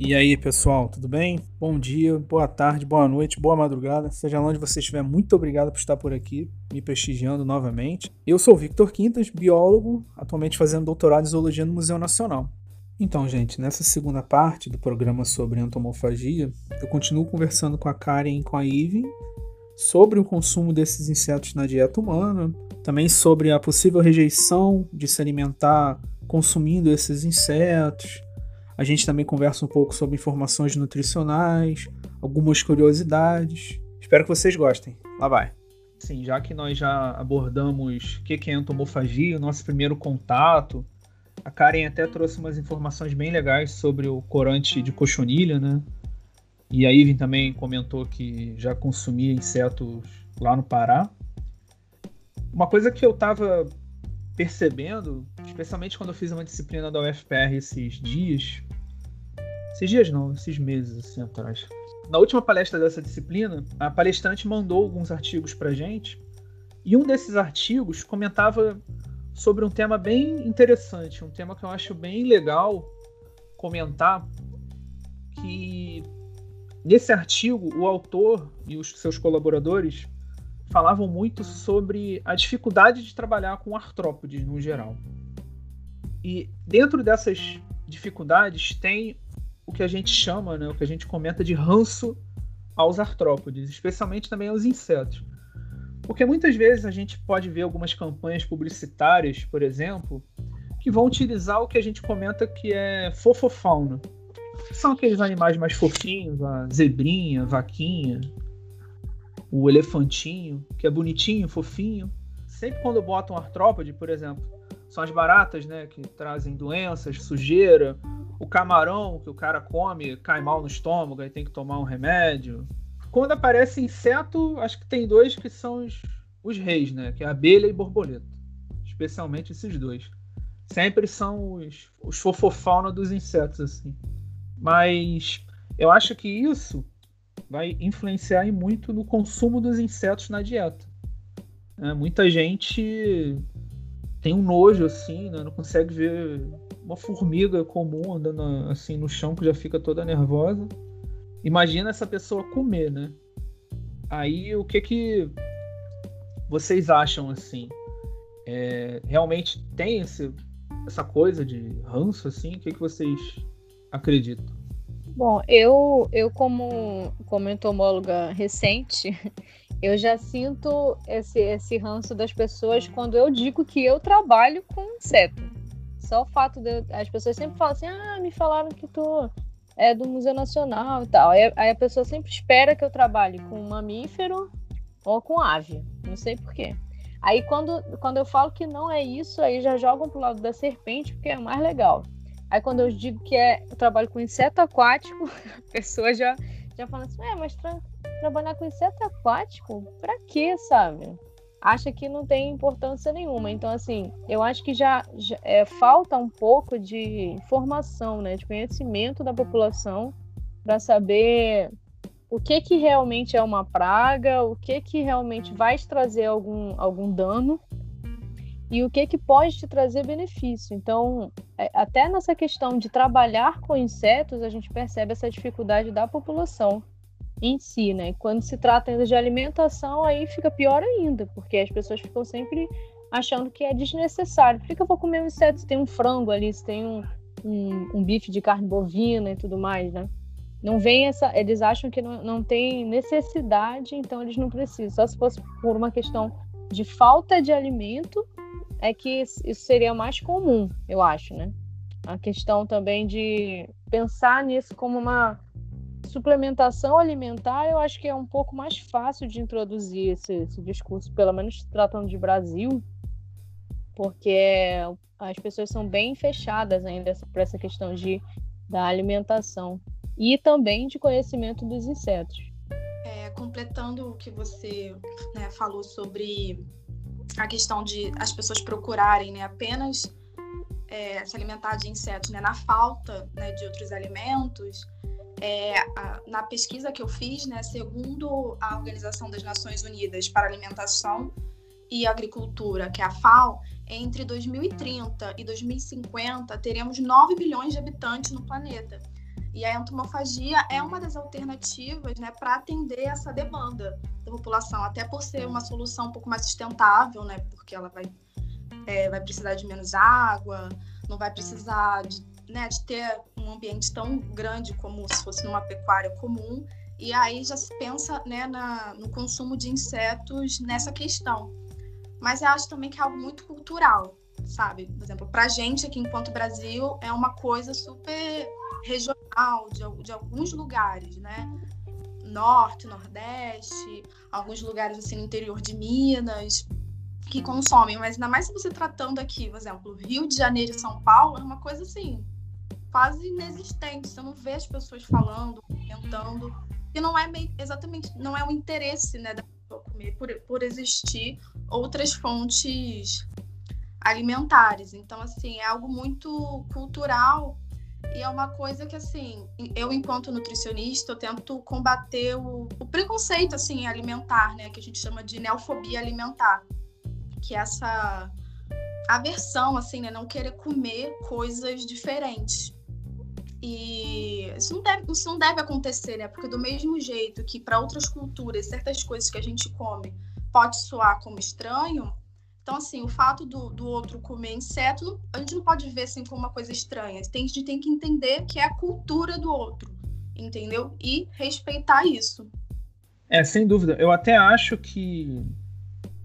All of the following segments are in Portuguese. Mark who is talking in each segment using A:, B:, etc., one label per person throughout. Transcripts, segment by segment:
A: E aí, pessoal, tudo bem? Bom dia, boa tarde, boa noite, boa madrugada. Seja onde você estiver, muito obrigado por estar por aqui, me prestigiando novamente. Eu sou Victor Quintas, biólogo, atualmente fazendo doutorado em zoologia no Museu Nacional. Então, gente, nessa segunda parte do programa sobre entomofagia, eu continuo conversando com a Karen e com a Ivy sobre o consumo desses insetos na dieta humana, também sobre a possível rejeição de se alimentar consumindo esses insetos a gente também conversa um pouco sobre informações nutricionais, algumas curiosidades. Espero que vocês gostem. Lá vai. Sim, já que nós já abordamos o que é entomofagia, o nosso primeiro contato, a Karen até trouxe umas informações bem legais sobre o corante de cochonilha, né? E a Ivan também comentou que já consumia insetos lá no Pará. Uma coisa que eu estava percebendo, especialmente quando eu fiz uma disciplina da UFPR esses dias, esses dias não, esses meses assim atrás. Na última palestra dessa disciplina, a palestrante mandou alguns artigos pra gente, e um desses artigos comentava sobre um tema bem interessante, um tema que eu acho bem legal comentar, que nesse artigo o autor e os seus colaboradores falavam muito sobre a dificuldade de trabalhar com artrópodes no geral. E dentro dessas dificuldades tem o que a gente chama, né, o que a gente comenta de ranço aos artrópodes, especialmente também aos insetos. Porque muitas vezes a gente pode ver algumas campanhas publicitárias, por exemplo, que vão utilizar o que a gente comenta que é fofofauna. São aqueles animais mais fofinhos, a zebrinha, a vaquinha, o elefantinho, que é bonitinho, fofinho. Sempre quando botam artrópode, por exemplo, são as baratas, né, que trazem doenças, sujeira, o camarão que o cara come cai mal no estômago e tem que tomar um remédio. Quando aparece inseto, acho que tem dois que são os, os reis, né? Que é abelha e borboleta. Especialmente esses dois. Sempre são os, os fofofauna dos insetos, assim. Mas eu acho que isso vai influenciar muito no consumo dos insetos na dieta. É, muita gente tem um nojo, assim, né? não consegue ver uma formiga comum andando assim no chão que já fica toda nervosa. Imagina essa pessoa comer, né? Aí o que que vocês acham assim? É, realmente tem esse, essa coisa de ranço assim? O que que vocês acreditam?
B: Bom, eu eu como como entomóloga recente, eu já sinto esse, esse ranço das pessoas quando eu digo que eu trabalho com inseto. Só o fato de. As pessoas sempre falam assim: ah, me falaram que tu é do Museu Nacional e tal. Aí, aí a pessoa sempre espera que eu trabalhe com mamífero ou com ave. Não sei porquê. Aí quando, quando eu falo que não é isso, aí já jogam pro lado da serpente, porque é mais legal. Aí quando eu digo que é, eu trabalho com inseto aquático, a pessoa já, já fala assim, é, mas tra trabalhar com inseto aquático? Pra quê, sabe? acha que não tem importância nenhuma. Então, assim, eu acho que já, já é, falta um pouco de informação, né, de conhecimento da população para saber o que que realmente é uma praga, o que que realmente vai trazer algum, algum dano e o que que pode te trazer benefício. Então, é, até nessa questão de trabalhar com insetos, a gente percebe essa dificuldade da população em si, né? Quando se trata ainda de alimentação, aí fica pior ainda, porque as pessoas ficam sempre achando que é desnecessário. Por que, eu vou comer um inseto se tem um frango ali, se tem um, um, um, bife de carne bovina e tudo mais, né? Não vem essa. Eles acham que não, não tem necessidade, então eles não precisam. Só se fosse por uma questão de falta de alimento, é que isso seria mais comum, eu acho, né? A questão também de pensar nisso como uma suplementação alimentar, eu acho que é um pouco mais fácil de introduzir esse, esse discurso, pelo menos tratando de Brasil, porque as pessoas são bem fechadas ainda para essa questão de, da alimentação e também de conhecimento dos insetos.
C: É, completando o que você né, falou sobre a questão de as pessoas procurarem né, apenas é, se alimentar de insetos né, na falta né, de outros alimentos, é, a, na pesquisa que eu fiz, né, segundo a Organização das Nações Unidas para Alimentação e Agricultura, que é a FAO, entre 2030 e 2050 teremos 9 bilhões de habitantes no planeta. E a entomofagia é uma das alternativas né, para atender essa demanda da população, até por ser uma solução um pouco mais sustentável, né, porque ela vai, é, vai precisar de menos água, não vai precisar de, né, de ter um ambiente tão grande como se fosse numa pecuária comum. E aí já se pensa né, na, no consumo de insetos nessa questão. Mas eu acho também que é algo muito cultural, sabe? Por exemplo, para a gente aqui enquanto Brasil é uma coisa super regional de, de alguns lugares, né? Norte, Nordeste, alguns lugares assim no interior de Minas que consomem, mas ainda mais se você tratando aqui, por exemplo, Rio de Janeiro e São Paulo, é uma coisa assim quase inexistente. Você não vê as pessoas falando, comentando, e não é meio, exatamente, não é o interesse, né, da pessoa comer por, por existir outras fontes alimentares. Então, assim, é algo muito cultural e é uma coisa que, assim, eu, enquanto nutricionista, eu tento combater o, o preconceito, assim, alimentar, né? Que a gente chama de neofobia alimentar. Que é essa aversão, assim, né? Não querer comer coisas diferentes. E isso não deve, isso não deve acontecer, né? Porque do mesmo jeito que para outras culturas, certas coisas que a gente come pode soar como estranho, então, assim, o fato do, do outro comer inseto, a gente não pode ver assim como uma coisa estranha. A gente tem que entender que é a cultura do outro, entendeu? E respeitar isso.
A: É, sem dúvida. Eu até acho que.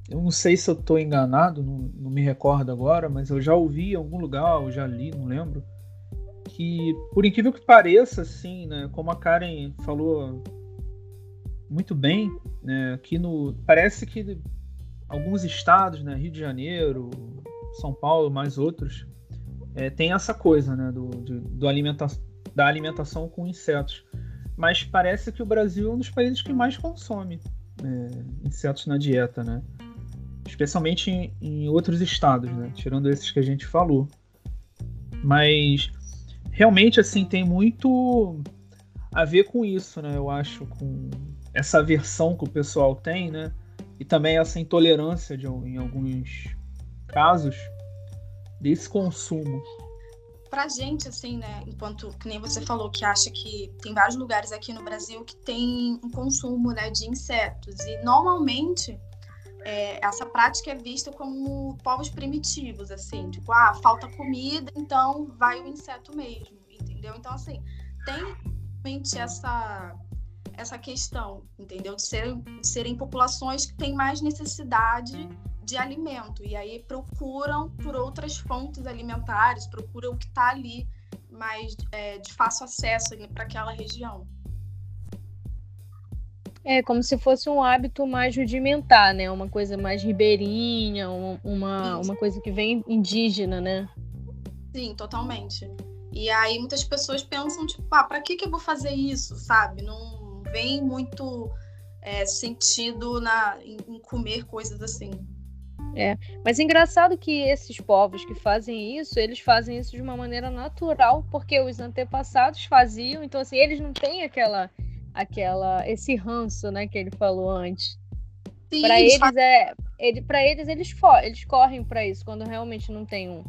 A: Eu não sei se eu estou enganado, não, não, me recordo agora, mas eu já ouvi em algum lugar, eu já li, não lembro, que, por incrível que pareça, assim, né, como a Karen falou muito bem, né, no. Parece que alguns estados, né, Rio de Janeiro, São Paulo, mais outros, é, tem essa coisa né, do, do alimenta da alimentação com insetos. Mas parece que o Brasil é um dos países que mais consome é, insetos na dieta, né? Especialmente em, em, outros estados, né? Tirando esses que a gente falou. Mas realmente assim tem muito a ver com isso, né? Eu acho com essa versão que o pessoal tem, né? E também essa intolerância de, em alguns casos desse consumo.
C: Pra gente, assim, né, enquanto, que nem você falou, que acha que tem vários lugares aqui no Brasil que tem um consumo, né, de insetos, e normalmente é, essa prática é vista como povos primitivos, assim, tipo, ah, falta comida, então vai o inseto mesmo, entendeu? Então, assim, tem realmente essa essa questão, entendeu? De serem, de serem populações que têm mais necessidade de alimento e aí procuram por outras fontes alimentares, procuram o que está ali mais é, de fácil acesso para aquela região.
B: É como se fosse um hábito mais rudimentar, né? Uma coisa mais ribeirinha, uma, uma coisa que vem indígena, né?
C: Sim, totalmente. E aí muitas pessoas pensam, tipo, ah, para que, que eu vou fazer isso, sabe? Não, vem muito é, sentido na, em, em comer coisas assim.
B: É, mas é engraçado que esses povos que fazem isso, eles fazem isso de uma maneira natural, porque os antepassados faziam, então assim, eles não têm aquela aquela esse ranço, né, que ele falou antes. Para eles, eles é, ele, para eles eles, eles correm para isso quando realmente não tem um,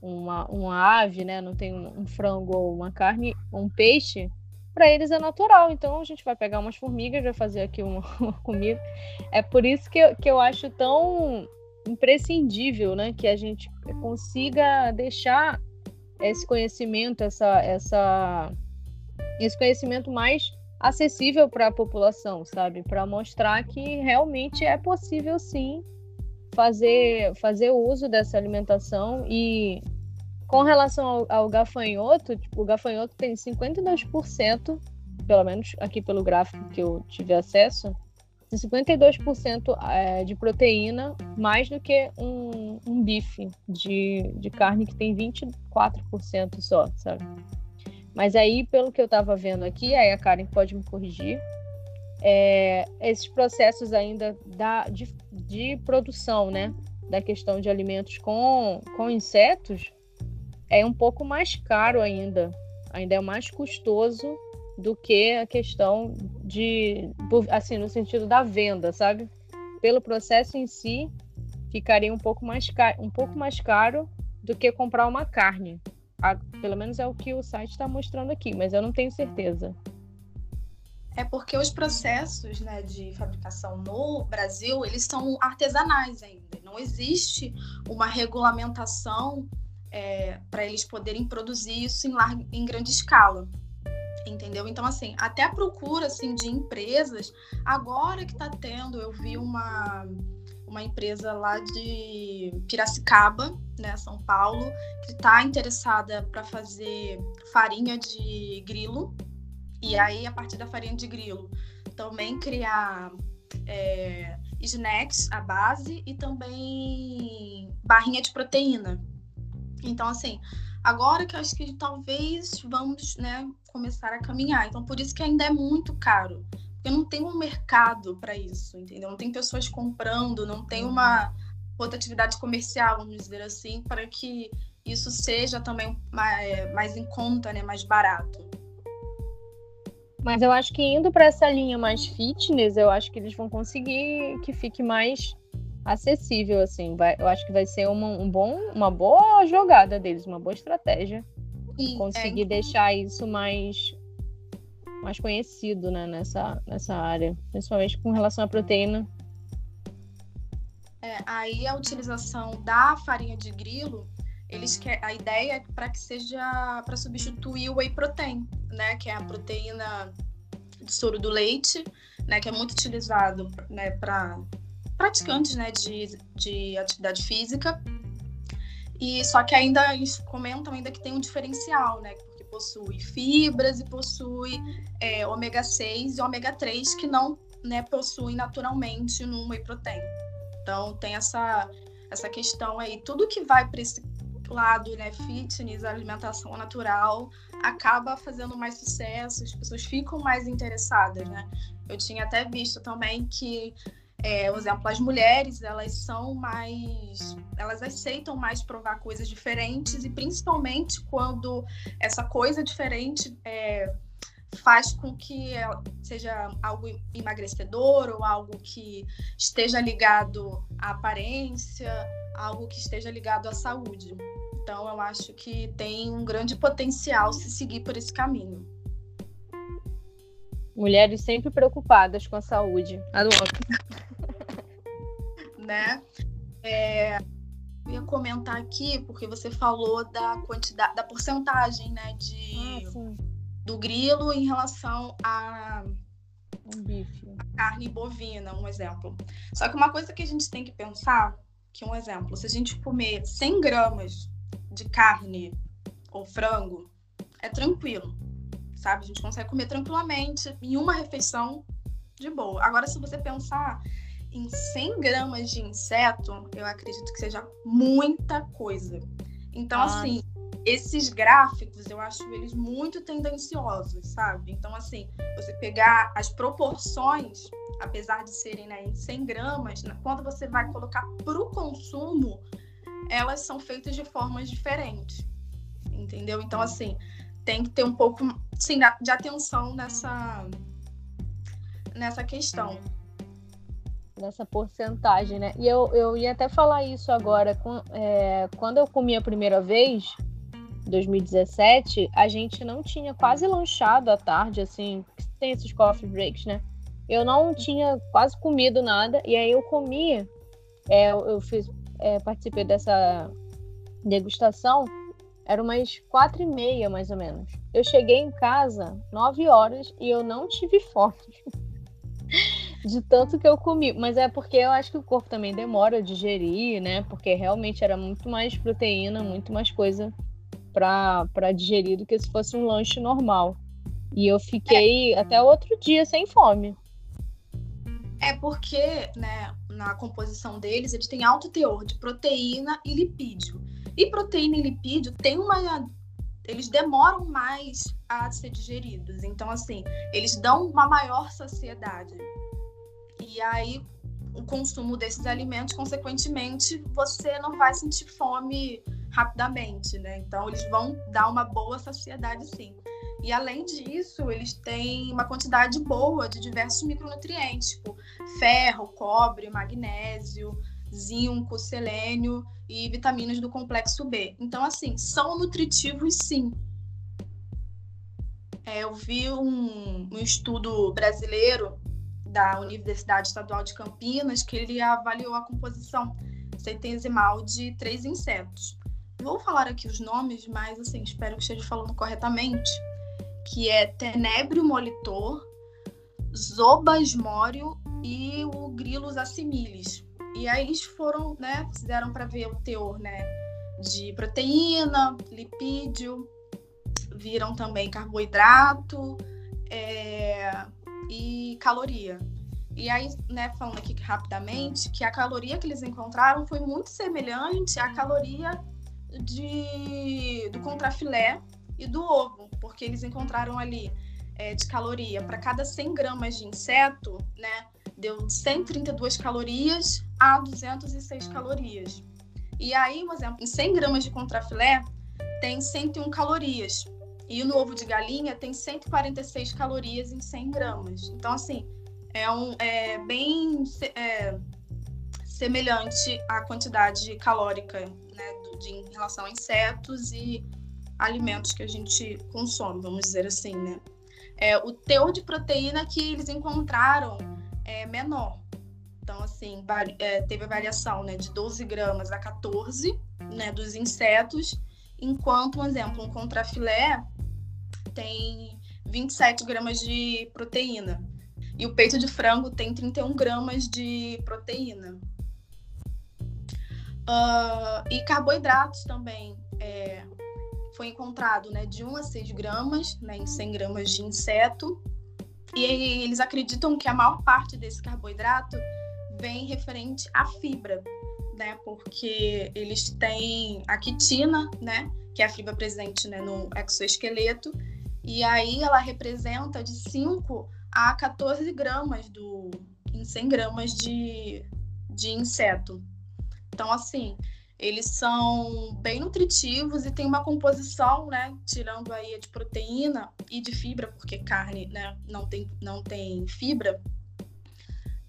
B: uma, uma ave, né, não tem um, um frango ou uma carne, um peixe, para eles é natural. Então a gente vai pegar umas formigas, vai fazer aqui uma, uma comida. É por isso que eu, que eu acho tão imprescindível, né, que a gente consiga deixar esse conhecimento, essa, essa, esse conhecimento mais acessível para a população, sabe? Para mostrar que realmente é possível sim fazer fazer uso dessa alimentação e com relação ao, ao gafanhoto, tipo, o gafanhoto tem 52%, pelo menos aqui pelo gráfico que eu tive acesso, 52% é, de proteína, mais do que um, um bife de, de carne que tem 24% só, sabe? Mas aí, pelo que eu estava vendo aqui, aí a Karen pode me corrigir, é, esses processos ainda da, de, de produção, né, da questão de alimentos com, com insetos, é um pouco mais caro ainda, ainda é mais custoso do que a questão de, assim, no sentido da venda, sabe? Pelo processo em si, ficaria um pouco mais caro, um pouco mais caro do que comprar uma carne. A, pelo menos é o que o site está mostrando aqui, mas eu não tenho certeza.
C: É porque os processos né, de fabricação no Brasil, eles são artesanais ainda. Não existe uma regulamentação é, para eles poderem produzir isso em, larga, em grande escala. Entendeu? Então, assim, até a procura assim, de empresas, agora que está tendo, eu vi uma, uma empresa lá de Piracicaba, né, São Paulo, que está interessada para fazer farinha de grilo e aí, a partir da farinha de grilo, também criar é, snacks à base e também barrinha de proteína. Então, assim, agora que eu acho que talvez vamos né, começar a caminhar. Então, por isso que ainda é muito caro. Porque não tem um mercado para isso, entendeu? Não tem pessoas comprando, não tem uma rotatividade comercial, vamos dizer assim, para que isso seja também mais, mais em conta, né, mais barato.
B: Mas eu acho que indo para essa linha mais fitness, eu acho que eles vão conseguir que fique mais acessível, assim. Vai, eu acho que vai ser uma, um bom, uma boa jogada deles, uma boa estratégia. Sim, conseguir é. deixar isso mais mais conhecido né, nessa, nessa área, principalmente com relação à proteína.
C: É, aí a utilização da farinha de grilo eles quer, a ideia é para que seja para substituir o whey protein, né, que é a proteína de soro do leite, né, que é muito utilizado, né, para praticantes, né, de, de atividade física. E só que ainda eles comentam ainda que tem um diferencial, né, porque possui fibras e possui é, ômega 6 e ômega 3 que não, né, possuem naturalmente no whey protein. Então tem essa essa questão aí, tudo que vai para esse lado, né, fitness, alimentação natural, acaba fazendo mais sucesso, as pessoas ficam mais interessadas, né? Eu tinha até visto também que, é, por exemplo, as mulheres, elas são mais, elas aceitam mais provar coisas diferentes e principalmente quando essa coisa diferente é, faz com que seja algo emagrecedor ou algo que esteja ligado à aparência, algo que esteja ligado à saúde. Então, eu acho que tem um grande potencial se seguir por esse caminho.
B: Mulheres sempre preocupadas com a saúde. Adoro.
C: Né? É, eu ia comentar aqui, porque você falou da quantidade, da porcentagem, né, de, ah, do grilo em relação a,
B: um bife.
C: a carne bovina, um exemplo. Só que uma coisa que a gente tem que pensar, que um exemplo, se a gente comer 100 gramas de carne ou frango, é tranquilo, sabe? A gente consegue comer tranquilamente em uma refeição de boa. Agora, se você pensar em 100 gramas de inseto, eu acredito que seja muita coisa. Então, ah. assim, esses gráficos, eu acho eles muito tendenciosos, sabe? Então, assim, você pegar as proporções, apesar de serem né, em 100 gramas, quando você vai colocar para o consumo, elas são feitas de formas diferentes, entendeu? Então, assim, tem que ter um pouco sim, de atenção nessa, nessa questão.
B: Nessa porcentagem, né? E eu, eu ia até falar isso agora. Com, é, quando eu comi a primeira vez, 2017, a gente não tinha quase lanchado à tarde, assim, tem esses coffee breaks, né? Eu não tinha quase comido nada, e aí eu comi, é, eu fiz é, participei dessa degustação, era umas quatro e meia, mais ou menos. Eu cheguei em casa nove horas e eu não tive fome. de tanto que eu comi. Mas é porque eu acho que o corpo também demora a digerir, né? Porque realmente era muito mais proteína, muito mais coisa para digerir do que se fosse um lanche normal. E eu fiquei é. até outro dia sem fome.
C: É porque, né, na composição deles, eles têm alto teor de proteína e lipídio. E proteína e lipídio tem uma eles demoram mais a ser digeridos. Então, assim, eles dão uma maior saciedade. E aí, o consumo desses alimentos, consequentemente, você não vai sentir fome rapidamente, né? Então, eles vão dar uma boa saciedade, sim. E além disso, eles têm uma quantidade boa de diversos micronutrientes, tipo ferro, cobre, magnésio, zinco, selênio e vitaminas do complexo B. Então, assim, são nutritivos sim. É, eu vi um, um estudo brasileiro da Universidade Estadual de Campinas que ele avaliou a composição centesimal de três insetos. Vou falar aqui os nomes, mas assim, espero que esteja falando corretamente, que é tenébrio molitor, zobasmório e o grilus assimilis. E aí eles foram, né, fizeram para ver o teor, né, de proteína, lipídio, viram também carboidrato é, e caloria. E aí, né, falando aqui rapidamente, que a caloria que eles encontraram foi muito semelhante à caloria de, do contrafilé e do ovo, porque eles encontraram ali é, de caloria para cada 100 gramas de inseto, né, deu 132 calorias a 206 calorias. E aí, um exemplo, em 100 gramas de contrafilé tem 101 calorias. E no ovo de galinha tem 146 calorias em 100 gramas. Então, assim, é, um, é bem é, semelhante à quantidade calórica né, de, em relação a insetos e alimentos que a gente consome, vamos dizer assim, né? É, o teor de proteína que eles encontraram é menor. Então, assim, é, teve a variação né, de 12 gramas a 14 né, dos insetos, enquanto, por exemplo, um contrafilé tem 27 gramas de proteína. E o peito de frango tem 31 gramas de proteína. Uh, e carboidratos também. É, foi encontrado né, de 1 a 6 gramas né, em 100 gramas de inseto. E eles acreditam que a maior parte desse carboidrato vem referente à fibra, né? Porque eles têm a quitina, né? Que é a fibra presente né, no exoesqueleto. E aí ela representa de 5 a 14 gramas do, em 100 gramas de, de inseto. Então, assim, eles são bem nutritivos e tem uma composição, né, tirando aí de proteína e de fibra, porque carne, né, não tem, não tem fibra,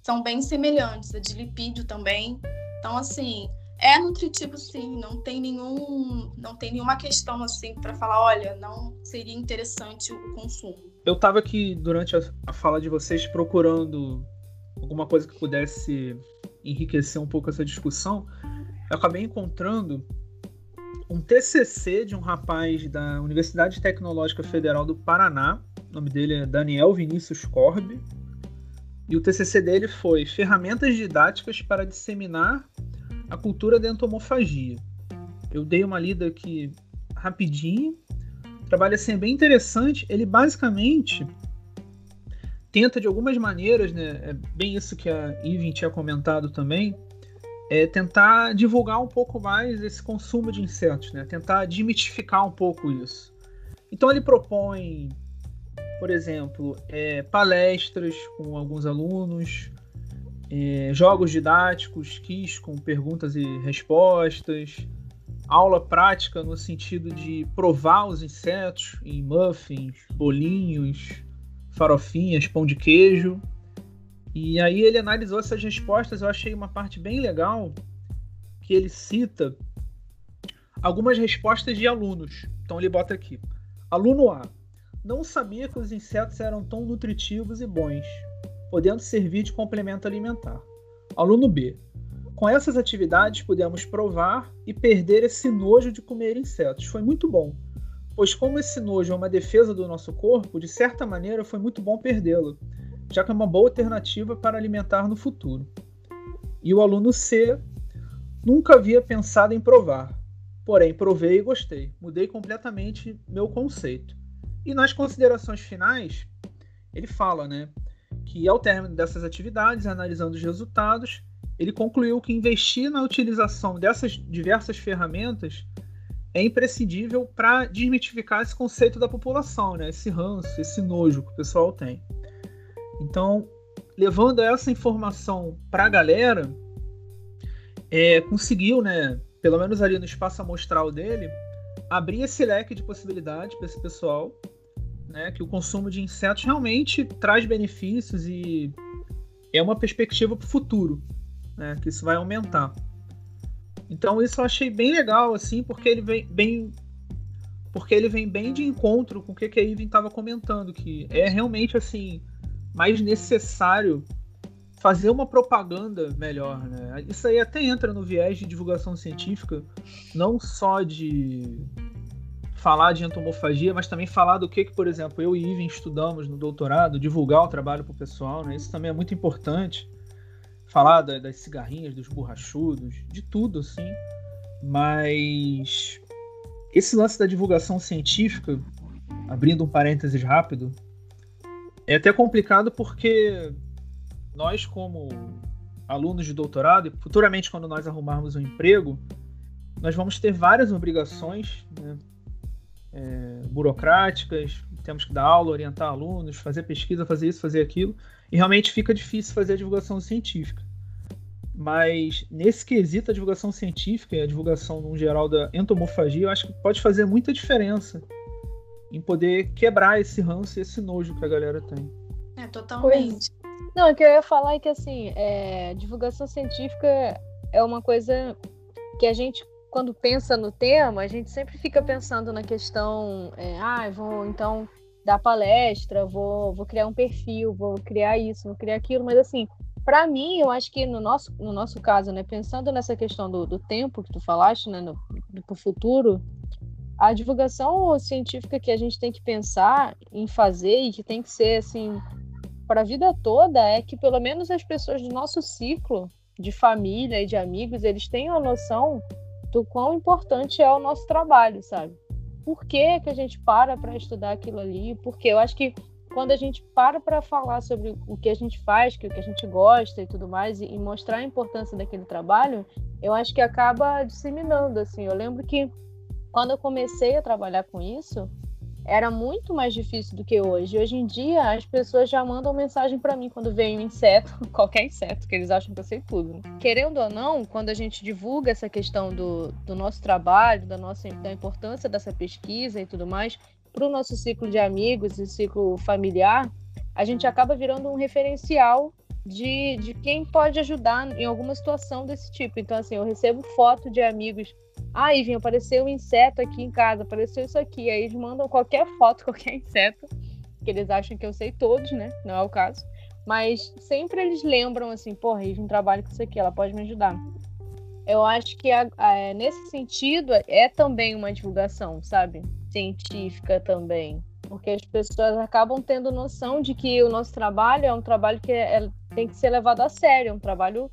C: são bem semelhantes, a de lipídio também. Então, assim, é nutritivo sim, não tem nenhum, não tem nenhuma questão assim para falar, olha, não seria interessante o consumo.
A: Eu estava aqui durante a, fala de vocês procurando alguma coisa que pudesse enriquecer um pouco essa discussão. Eu acabei encontrando um TCC de um rapaz da Universidade Tecnológica Federal do Paraná. O nome dele é Daniel Vinícius Corbe. E o TCC dele foi Ferramentas didáticas para disseminar a cultura da entomofagia. Eu dei uma lida aqui rapidinho trabalho assim é bem interessante. Ele basicamente tenta de algumas maneiras, né? É bem isso que a Ivy tinha comentado também, é tentar divulgar um pouco mais esse consumo de insetos, né? Tentar desmitificar um pouco isso. Então ele propõe, por exemplo, é, palestras com alguns alunos, é, jogos didáticos, quiz com perguntas e respostas, aula prática no sentido de provar os insetos em muffins, bolinhos, farofinhas, pão de queijo. E aí ele analisou essas respostas, eu achei uma parte bem legal que ele cita algumas respostas de alunos. Então ele bota aqui: Aluno A: Não sabia que os insetos eram tão nutritivos e bons, podendo servir de complemento alimentar. Aluno B: com essas atividades pudemos provar e perder esse nojo de comer insetos. Foi muito bom, pois como esse nojo é uma defesa do nosso corpo, de certa maneira foi muito bom perdê-lo, já que é uma boa alternativa para alimentar no futuro. E o aluno C nunca havia pensado em provar, porém provei e gostei. Mudei completamente meu conceito. E nas considerações finais, ele fala, né, que ao término dessas atividades, analisando os resultados, ele concluiu que investir na utilização dessas diversas ferramentas é imprescindível para desmitificar esse conceito da população, né? esse ranço, esse nojo que o pessoal tem. Então, levando essa informação para a galera, é, conseguiu, né, pelo menos ali no espaço amostral dele, abrir esse leque de possibilidades para esse pessoal, né, que o consumo de insetos realmente traz benefícios e é uma perspectiva para o futuro. né? Que isso vai aumentar. Então isso eu achei bem legal, assim, porque ele vem bem. Porque ele vem bem de encontro com o que, que a Ivan estava comentando, que é realmente assim mais necessário fazer uma propaganda melhor, né? Isso aí até entra no viés de divulgação científica, não só de falar de entomofagia, mas também falar do que, que por exemplo, eu e Ivan estudamos no doutorado, divulgar o trabalho para o pessoal, né? Isso também é muito importante. Falar da, das cigarrinhas, dos borrachudos, de tudo, assim. Mas esse lance da divulgação científica, abrindo um parênteses rápido, é até complicado porque nós, como alunos de doutorado, e futuramente, quando nós arrumarmos um emprego, nós vamos ter várias obrigações né, é, burocráticas, temos que dar aula, orientar alunos, fazer pesquisa, fazer isso, fazer aquilo, e realmente fica difícil fazer a divulgação científica. Mas nesse quesito, a divulgação científica e a divulgação no geral da entomofagia, eu acho que pode fazer muita diferença em poder quebrar esse ranço e esse nojo que a galera tem.
C: É, totalmente.
B: Pois. Não, o que eu ia falar é que assim, é, divulgação científica é uma coisa que a gente, quando pensa no tema, a gente sempre fica pensando na questão, é, ah, vou então dar palestra, vou, vou criar um perfil, vou criar isso, vou criar aquilo, mas assim, para mim, eu acho que no nosso, no nosso caso, né, pensando nessa questão do, do tempo que tu falaste, né, no, do futuro, a divulgação científica que a gente tem que pensar em fazer e que tem que ser assim para a vida toda é que pelo menos as pessoas do nosso ciclo de família e de amigos eles tenham a noção do quão importante é o nosso trabalho, sabe? Por que, que a gente para para estudar aquilo ali? Porque eu acho que quando a gente para para falar sobre o que a gente faz, que o que a gente gosta e tudo mais, e, mostrar a importância daquele trabalho, eu acho que acaba disseminando, assim. Eu lembro que quando eu comecei a trabalhar com isso, era muito mais difícil do que hoje. Hoje em dia, as pessoas já mandam mensagem para mim quando vem um inseto, qualquer inseto, que eles acham que eu sei tudo. Né? Querendo ou não, quando a gente divulga essa questão do, do nosso trabalho, da, nossa, da importância dessa pesquisa e tudo mais, para o nosso ciclo de amigos e ciclo familiar, a gente acaba virando um referencial de, de quem pode ajudar em alguma situação desse tipo. Então, assim, eu recebo foto de amigos ah, Ivan, apareceu um inseto aqui em casa, apareceu isso aqui. Aí eles mandam qualquer foto, qualquer inseto, que eles acham que eu sei todos, né? Não é o caso. Mas sempre eles lembram assim, porra, Ivan trabalha com isso aqui, ela pode me ajudar. Eu acho que a, a, nesse sentido é também uma divulgação, sabe? Científica também. Porque as pessoas acabam tendo noção de que o nosso trabalho é um trabalho que é, é, tem que ser levado a sério, é um trabalho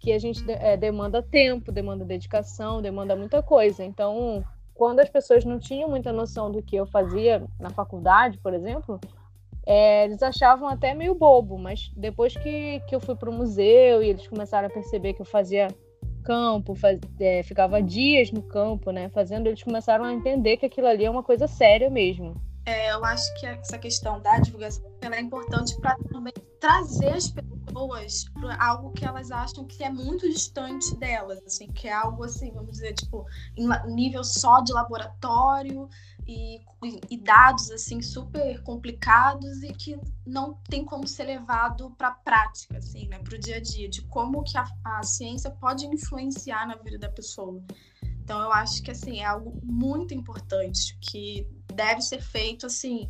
B: que a gente é, demanda tempo, demanda dedicação, demanda muita coisa. Então, quando as pessoas não tinham muita noção do que eu fazia na faculdade, por exemplo, é, eles achavam até meio bobo, mas depois que, que eu fui para o museu e eles começaram a perceber que eu fazia campo, faz, é, ficava dias no campo, né, fazendo, eles começaram a entender que aquilo ali é uma coisa séria mesmo.
C: É, eu acho que essa questão da divulgação é importante para também trazer as pessoas para algo que elas acham que é muito distante delas, assim, que é algo assim, vamos dizer, tipo, em nível só de laboratório e, e dados assim super complicados e que não tem como ser levado para a prática, assim, né, para o dia a dia, de como que a, a ciência pode influenciar na vida da pessoa. Então eu acho que assim é algo muito importante que deve ser feito assim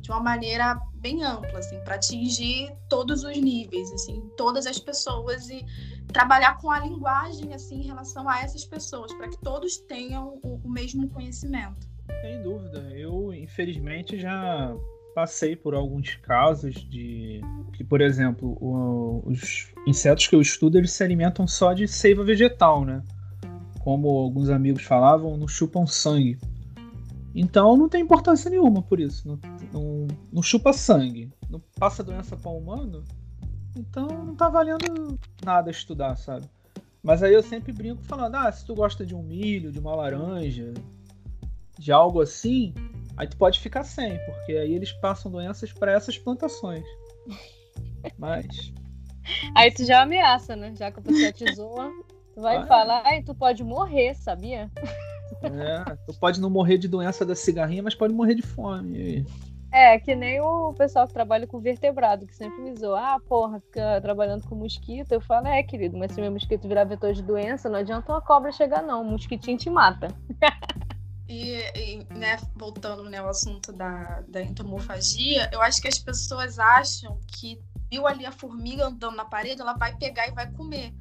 C: de uma maneira bem ampla, assim, para atingir todos os níveis, assim, todas as pessoas e trabalhar com a linguagem assim em relação a essas pessoas, para que todos tenham o, o mesmo conhecimento.
A: Sem dúvida. Eu, infelizmente, já passei por alguns casos de que, por exemplo, o, os insetos que eu estudo, eles se alimentam só de seiva vegetal, né? Como alguns amigos falavam, não chupam sangue. Então não tem importância nenhuma por isso. Não, não, não chupa sangue, não passa doença para o humano. Então não tá valendo nada estudar, sabe? Mas aí eu sempre brinco falando: ah, se tu gosta de um milho, de uma laranja, de algo assim, aí tu pode ficar sem, porque aí eles passam doenças para essas plantações. Mas.
B: Aí tu já ameaça, né? Já que a pessoa te zoa, tu vai ah, falar, ai, tu pode morrer, sabia?
A: É, tu pode não morrer de doença da cigarrinha, mas pode morrer de fome.
B: É, que nem o pessoal que trabalha com vertebrado, que sempre me zoa. Ah, porra, fica trabalhando com mosquito. Eu falo, é, querido, mas se meu mosquito virar vetor de doença, não adianta uma cobra chegar, não. O mosquitinho te mata.
C: E, e né, voltando né, ao assunto da, da entomofagia, eu acho que as pessoas acham que viu ali a formiga andando na parede, ela vai pegar e vai comer.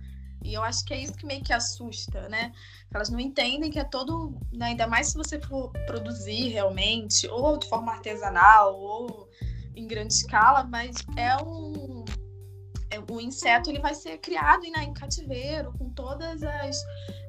C: E eu acho que é isso que meio que assusta, né? Elas não entendem que é todo, né, ainda mais se você for produzir realmente, ou de forma artesanal, ou em grande escala, mas é um é, o inseto ele vai ser criado né, em cativeiro com todas as,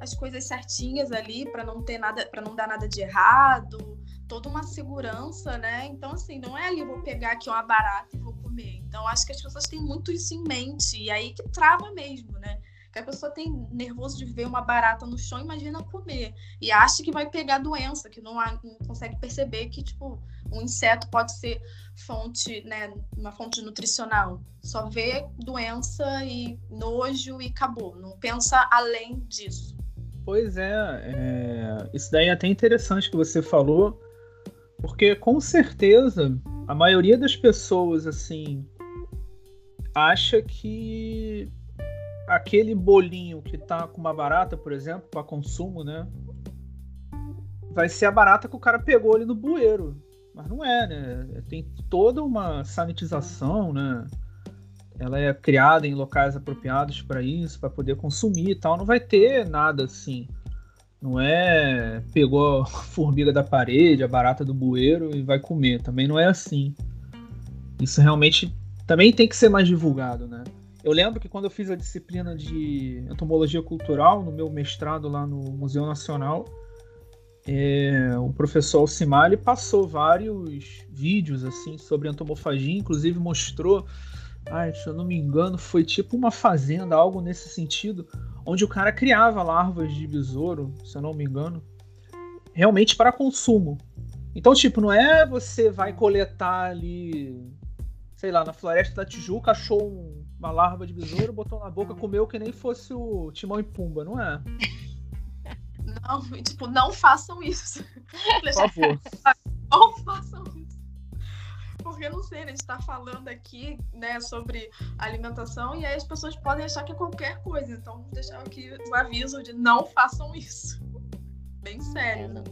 C: as coisas certinhas ali para não ter nada para não dar nada de errado toda uma segurança né? Então assim não é ali vou pegar aqui uma barata e vou comer. Então acho que as pessoas têm muito isso em mente e aí que trava mesmo né que a pessoa tem nervoso de ver uma barata no chão, imagina comer. E acha que vai pegar doença, que não, há, não consegue perceber que, tipo, um inseto pode ser fonte, né, uma fonte nutricional. Só vê doença e nojo e acabou. Não pensa além disso.
A: Pois é, é, isso daí é até interessante que você falou, porque com certeza a maioria das pessoas assim acha que aquele bolinho que tá com uma barata, por exemplo, para consumo, né? Vai ser a barata que o cara pegou ali no bueiro. Mas não é, né? Tem toda uma sanitização, né? Ela é criada em locais apropriados para isso, para poder consumir e tal. Não vai ter nada assim. Não é pegou a formiga da parede, a barata do bueiro e vai comer. Também não é assim. Isso realmente também tem que ser mais divulgado, né? Eu lembro que quando eu fiz a disciplina de entomologia cultural no meu mestrado lá no Museu Nacional, é, o professor Alcimar passou vários vídeos assim sobre entomofagia, inclusive mostrou, ai, se eu não me engano, foi tipo uma fazenda, algo nesse sentido, onde o cara criava larvas de besouro, se eu não me engano, realmente para consumo. Então, tipo, não é você vai coletar ali, sei lá, na floresta da Tijuca, achou um uma larva de besouro, botou na boca, comeu que nem fosse o Timão e Pumba, não é?
C: Não, tipo, não façam isso.
A: Por favor.
C: Não façam isso. Porque não sei, né, a gente tá falando aqui, né, sobre alimentação e aí as pessoas podem achar que é qualquer coisa. Então, deixar aqui o aviso de não façam isso. Bem sério, é, né?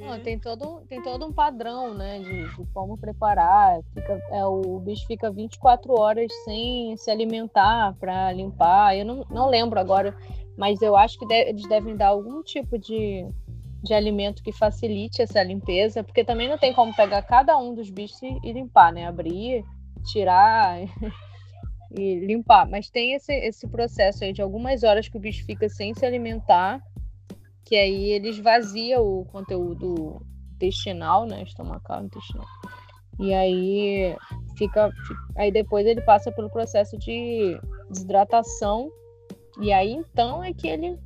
B: Não, tem, todo, tem todo um padrão, né, de, de como preparar. Fica, é, o bicho fica 24 horas sem se alimentar para limpar. Eu não, não lembro agora, mas eu acho que de, eles devem dar algum tipo de, de alimento que facilite essa limpeza, porque também não tem como pegar cada um dos bichos e, e limpar, né? Abrir, tirar e limpar. Mas tem esse, esse processo aí de algumas horas que o bicho fica sem se alimentar que aí ele esvazia o conteúdo intestinal, né, estomacal, intestinal. E aí fica, aí depois ele passa pelo processo de desidratação e aí então é que ele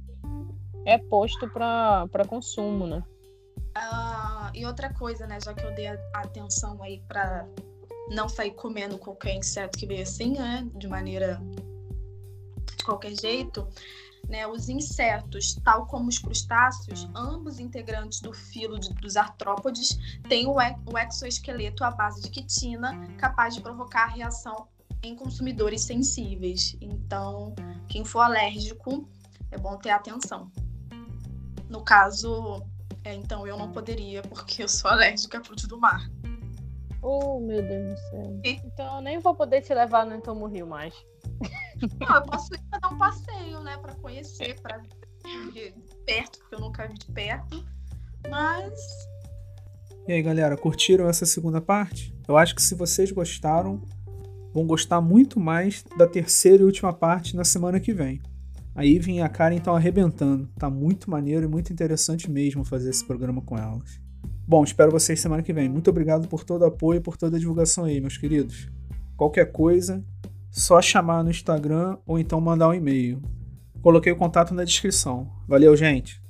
B: é posto para consumo, né?
C: Uh, e outra coisa, né, já que eu dei atenção aí para não sair comendo qualquer inseto que veio assim, né, de maneira de qualquer jeito, né, os insetos, tal como os crustáceos, ambos integrantes do filo de, dos artrópodes, têm o, o exoesqueleto à base de quitina, capaz de provocar reação em consumidores sensíveis. Então, quem for alérgico, é bom ter atenção. No caso, é, então eu não poderia, porque eu sou alérgica a frutos do mar.
B: Oh, meu Deus do céu. E... Então eu nem vou poder te levar no Entomo Rio mais.
C: Não, eu posso ir pra dar um passeio, né? Pra conhecer, pra ver de perto, porque eu nunca vi de perto. Mas.
A: E aí, galera, curtiram essa segunda parte? Eu acho que se vocês gostaram, vão gostar muito mais da terceira e última parte na semana que vem. A Ivy e a Karen estão arrebentando. Tá muito maneiro e muito interessante mesmo fazer esse programa com elas. Bom, espero vocês semana que vem. Muito obrigado por todo o apoio e por toda a divulgação aí, meus queridos. Qualquer coisa, só chamar no Instagram ou então mandar um e-mail. Coloquei o contato na descrição. Valeu, gente!